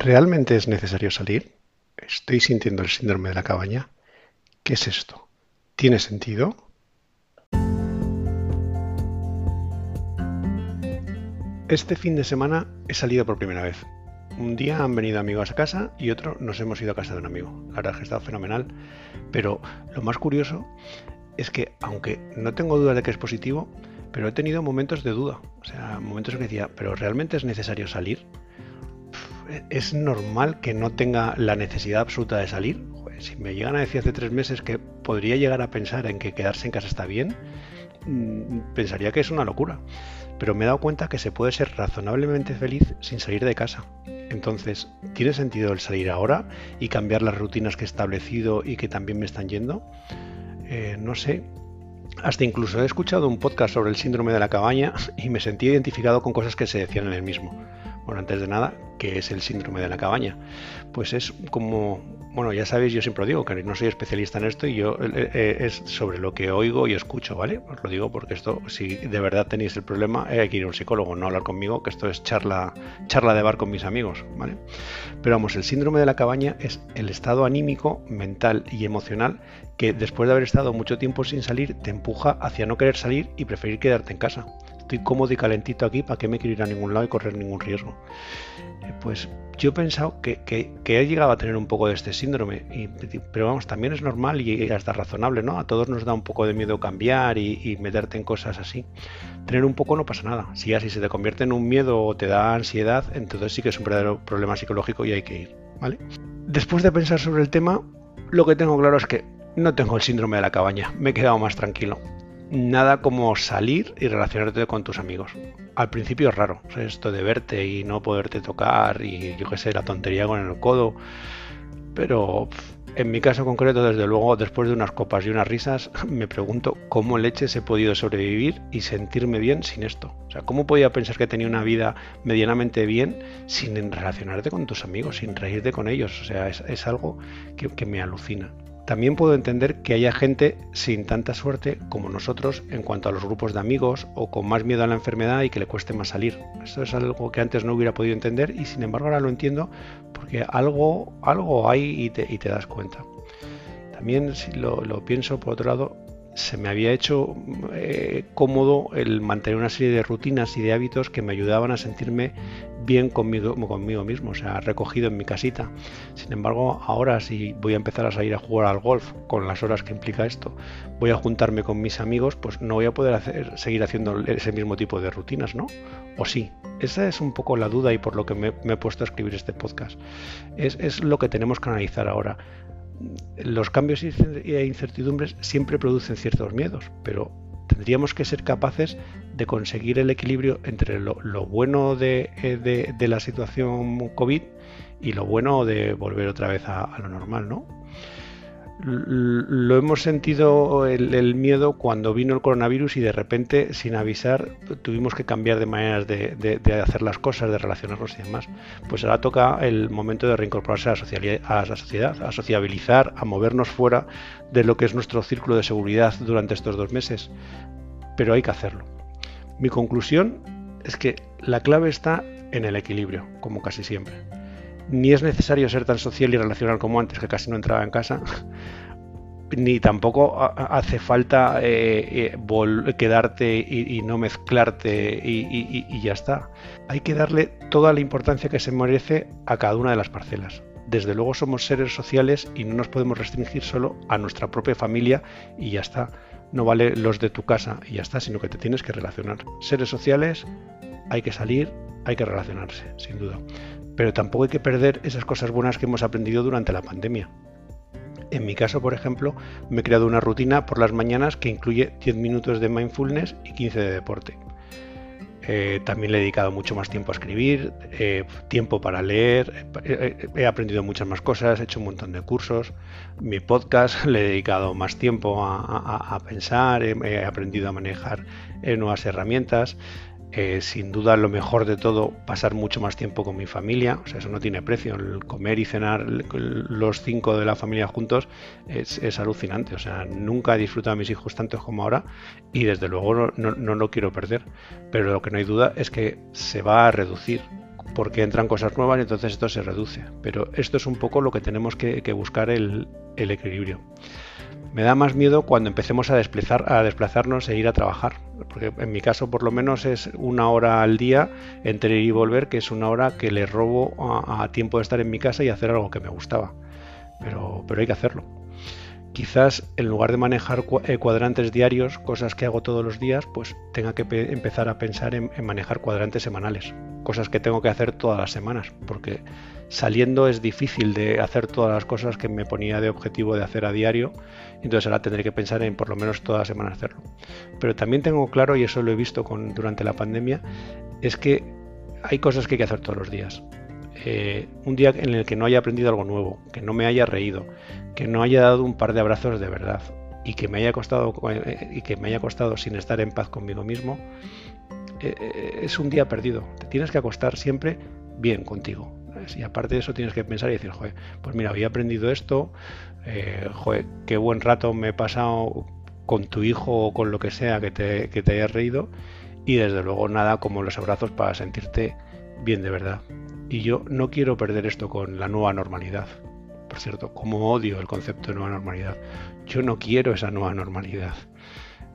¿Realmente es necesario salir? ¿Estoy sintiendo el síndrome de la cabaña? ¿Qué es esto? ¿Tiene sentido? Este fin de semana he salido por primera vez. Un día han venido amigos a casa y otro nos hemos ido a casa de un amigo. La verdad es que ha estado fenomenal. Pero lo más curioso es que, aunque no tengo duda de que es positivo, pero he tenido momentos de duda. O sea, momentos en que decía, ¿pero realmente es necesario salir? ¿Es normal que no tenga la necesidad absoluta de salir? si me llegan a decir hace tres meses que podría llegar a pensar en que quedarse en casa está bien, mm, pensaría que es una locura. Pero me he dado cuenta que se puede ser razonablemente feliz sin salir de casa. Entonces, ¿tiene sentido el salir ahora y cambiar las rutinas que he establecido y que también me están yendo? Eh, no sé, hasta incluso he escuchado un podcast sobre el síndrome de la cabaña y me sentí identificado con cosas que se decían en el mismo. Bueno, antes de nada, ¿qué es el síndrome de la cabaña? Pues es como bueno, ya sabéis, yo siempre digo que no soy especialista en esto y yo eh, eh, es sobre lo que oigo y escucho, ¿vale? Os lo digo porque esto, si de verdad tenéis el problema, hay que ir a un psicólogo, no hablar conmigo, que esto es charla, charla de bar con mis amigos, ¿vale? Pero vamos, el síndrome de la cabaña es el estado anímico, mental y emocional que después de haber estado mucho tiempo sin salir te empuja hacia no querer salir y preferir quedarte en casa. Estoy cómodo y calentito aquí, ¿para qué me quiero ir a ningún lado y correr ningún riesgo? Eh, pues yo he pensado que, he llegado a tener un poco de este síndrome, pero vamos, también es normal y hasta razonable, ¿no? A todos nos da un poco de miedo cambiar y, meterte en cosas así. Tener un poco no pasa nada. Si así se te convierte en un miedo o te da ansiedad, entonces sí que es un verdadero problema psicológico y hay que ir, ¿vale? Después de pensar sobre el tema, lo que tengo claro es que no tengo el síndrome de la cabaña, me he quedado más tranquilo nada como salir y relacionarte con tus amigos. Al principio es raro, esto de verte y no poderte tocar y yo qué sé, la tontería con el codo, pero en mi caso concreto, desde luego, después de unas copas y unas risas, me pregunto cómo leches he podido sobrevivir y sentirme bien sin esto. O sea, ¿cómo podía pensar que tenía una vida medianamente bien sin relacionarte con tus amigos, sin reírte con ellos? O sea, es, algo que me alucina. También puedo entender que haya gente sin tanta suerte como nosotros en cuanto a los grupos de amigos o con más miedo a la enfermedad y que le cueste más salir. Esto es algo que antes no hubiera podido entender y sin embargo ahora lo entiendo porque algo, algo hay y te, das cuenta. También si lo, pienso por otro lado, se me había hecho eh, cómodo el mantener una serie de rutinas y de hábitos que me ayudaban a sentirme bien conmigo, mismo, o sea, recogido en mi casita. Sin embargo, ahora si voy a empezar a salir a jugar al golf con las horas que implica esto, voy a juntarme con mis amigos, pues no voy a poder hacer, seguir haciendo ese mismo tipo de rutinas, ¿no? ¿O sí? Esa es un poco la duda y por lo que me, he puesto a escribir este podcast. Es, es lo que tenemos que analizar ahora los cambios e incertidumbres siempre producen ciertos miedos, pero tendríamos que ser capaces de conseguir el equilibrio entre lo, bueno eh, de, la situación COVID y lo bueno de volver otra vez a, a lo normal, ¿no? Lo hemos sentido el, miedo cuando vino el coronavirus y de repente, sin avisar, tuvimos que cambiar de maneras de, hacer las cosas, de relacionarnos y demás. Pues ahora toca el momento de reincorporarse a la, sociedad, a sociabilizar, a movernos fuera de lo que es nuestro círculo de seguridad durante estos dos meses. Pero hay que hacerlo. Mi conclusión es que la clave está en el equilibrio, como casi siempre ni es necesario ser tan social y relacional como antes, que casi no entraba en casa, ni tampoco hace falta eh, eh, quedarte y, no mezclarte y, ya está. Hay que darle toda la importancia que se merece a cada una de las parcelas. Desde luego somos seres sociales y no nos podemos restringir solo a nuestra propia familia y ya está. No vale los de tu casa y ya está, sino que te tienes que relacionar. Seres sociales, hay que salir, hay que relacionarse, sin duda pero tampoco hay que perder esas cosas buenas que hemos aprendido durante la pandemia. En mi caso, por ejemplo, me he creado una rutina por las mañanas que incluye 10 minutos de mindfulness y 15 de deporte. Eh, también le he dedicado mucho más tiempo a escribir, eh, tiempo para leer, eh, he aprendido muchas más cosas, he hecho un montón de cursos. Mi podcast le he dedicado más tiempo a, pensar, he, aprendido a manejar nuevas herramientas. Eh, sin duda lo mejor de todo, pasar mucho más tiempo con mi familia, o sea, eso no tiene precio, el comer y cenar los cinco de la familia juntos es, alucinante, o sea, nunca he disfrutado a mis hijos tanto como ahora y desde luego no, no, lo quiero perder, pero lo que no hay duda es que se va a reducir porque entran cosas nuevas y entonces esto se reduce. Pero esto es un poco lo que tenemos que, buscar el, equilibrio. Me da más miedo cuando empecemos a, desplazar, a desplazarnos e ir a trabajar, porque en mi caso por lo menos es una hora al día entre ir y volver, que es una hora que le robo a, a tiempo de estar en mi casa y hacer algo que me gustaba. Pero, pero hay que hacerlo quizás en lugar de manejar eh, cuadrantes diarios, cosas que hago todos los días, pues tenga que empezar a pensar en, manejar cuadrantes semanales, cosas que tengo que hacer todas las semanas, porque saliendo es difícil de hacer todas las cosas que me ponía de objetivo de hacer a diario, entonces ahora tendré que pensar en por lo menos todas las semanas hacerlo. Pero también tengo claro, y eso lo he visto con, durante la pandemia, es que hay cosas que hay que hacer todos los días. Eh, un día en el que no haya aprendido algo nuevo, que no me haya reído, que no haya dado un par de abrazos de verdad y que me haya costado eh, y que me haya costado sin estar en paz conmigo mismo, eh, es un día perdido. Te tienes que acostar siempre bien contigo. Y aparte de eso tienes que pensar y decir, joder, pues mira, había aprendido esto, joder, qué buen rato me he pasado con tu hijo o con lo que sea que te, que te hayas reído y desde luego nada como los abrazos para sentirte bien de verdad. Y yo no quiero perder esto con la nueva normalidad. Por cierto, como odio el concepto de nueva normalidad. Yo no quiero esa nueva normalidad.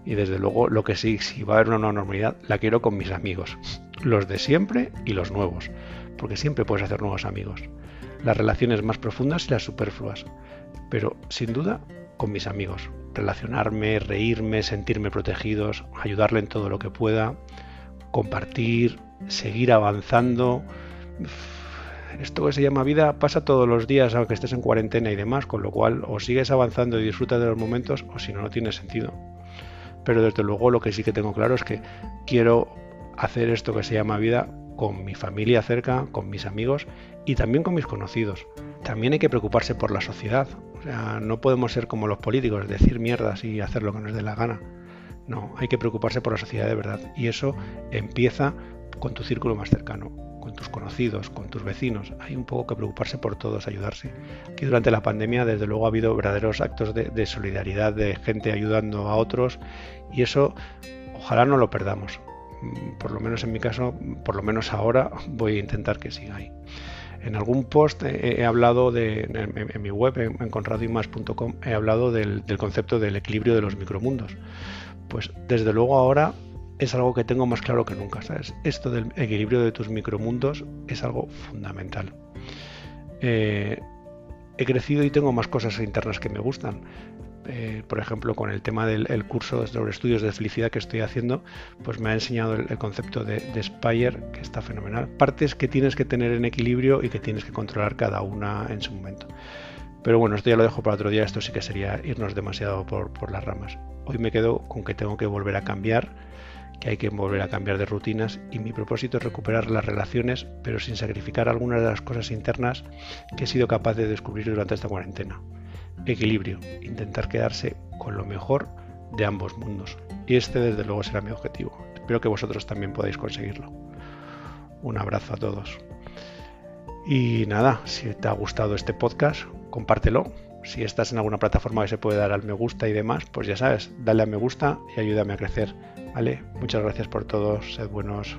Y desde luego lo que sí, si va a haber una nueva normalidad, la quiero con mis amigos. Los de siempre y los nuevos. Porque siempre puedes hacer nuevos amigos. Las relaciones más profundas y las superfluas. Pero sin duda con mis amigos. Relacionarme, reírme, sentirme protegidos, ayudarle en todo lo que pueda, compartir, seguir avanzando, esto que se llama vida pasa todos los días, aunque estés en cuarentena y demás, con lo cual o sigues avanzando y disfrutas de los momentos, o si no, no tiene sentido. Pero desde luego lo que sí que tengo claro es que quiero hacer esto que se llama vida con mi familia cerca, con mis amigos y también con mis conocidos. También hay que preocuparse por la sociedad. O sea, no podemos ser como los políticos, decir mierdas y hacer lo que nos dé la gana. No, hay que preocuparse por la sociedad de verdad. Y eso empieza con tu círculo más cercano con tus conocidos, con tus vecinos. Hay un poco que preocuparse por todos, ayudarse. Aquí durante la pandemia, desde luego, ha habido verdaderos actos de, solidaridad, de gente ayudando a otros, y eso ojalá no lo perdamos. Mm, por lo menos en mi caso, por lo menos ahora, voy a intentar que siga ahí. En algún post he, hablado en, mi web, en, he hablado del concepto del equilibrio de los micromundos. Pues desde luego ahora es algo que tengo más claro que nunca. ¿sabes? Esto del equilibrio de tus micromundos es algo fundamental. Eh, he crecido y tengo más cosas internas que me gustan. Eh, por ejemplo, con el tema del curso sobre estudios de felicidad que estoy haciendo, pues me ha enseñado el, concepto de, Spire, que está fenomenal. Partes que tienes que tener en equilibrio y que tienes que controlar cada una en su momento. Pero bueno, esto ya lo dejo para otro día, esto sí que sería irnos demasiado por las ramas. Hoy me quedo con que tengo que volver a cambiar que hay que volver a cambiar de rutinas y mi propósito es recuperar las relaciones, pero sin sacrificar algunas de las cosas internas que he sido capaz de descubrir durante esta cuarentena. Equilibrio, intentar quedarse con lo mejor de ambos mundos. Y este desde luego será mi objetivo. Espero que vosotros también podáis conseguirlo. Un abrazo a todos. Y nada, si te ha gustado este podcast, compártelo. Si estás en alguna plataforma que se puede dar al me gusta y demás, pues ya sabes, dale a me gusta y ayúdame a crecer. ¿Vale? Muchas gracias por todos, sed buenos.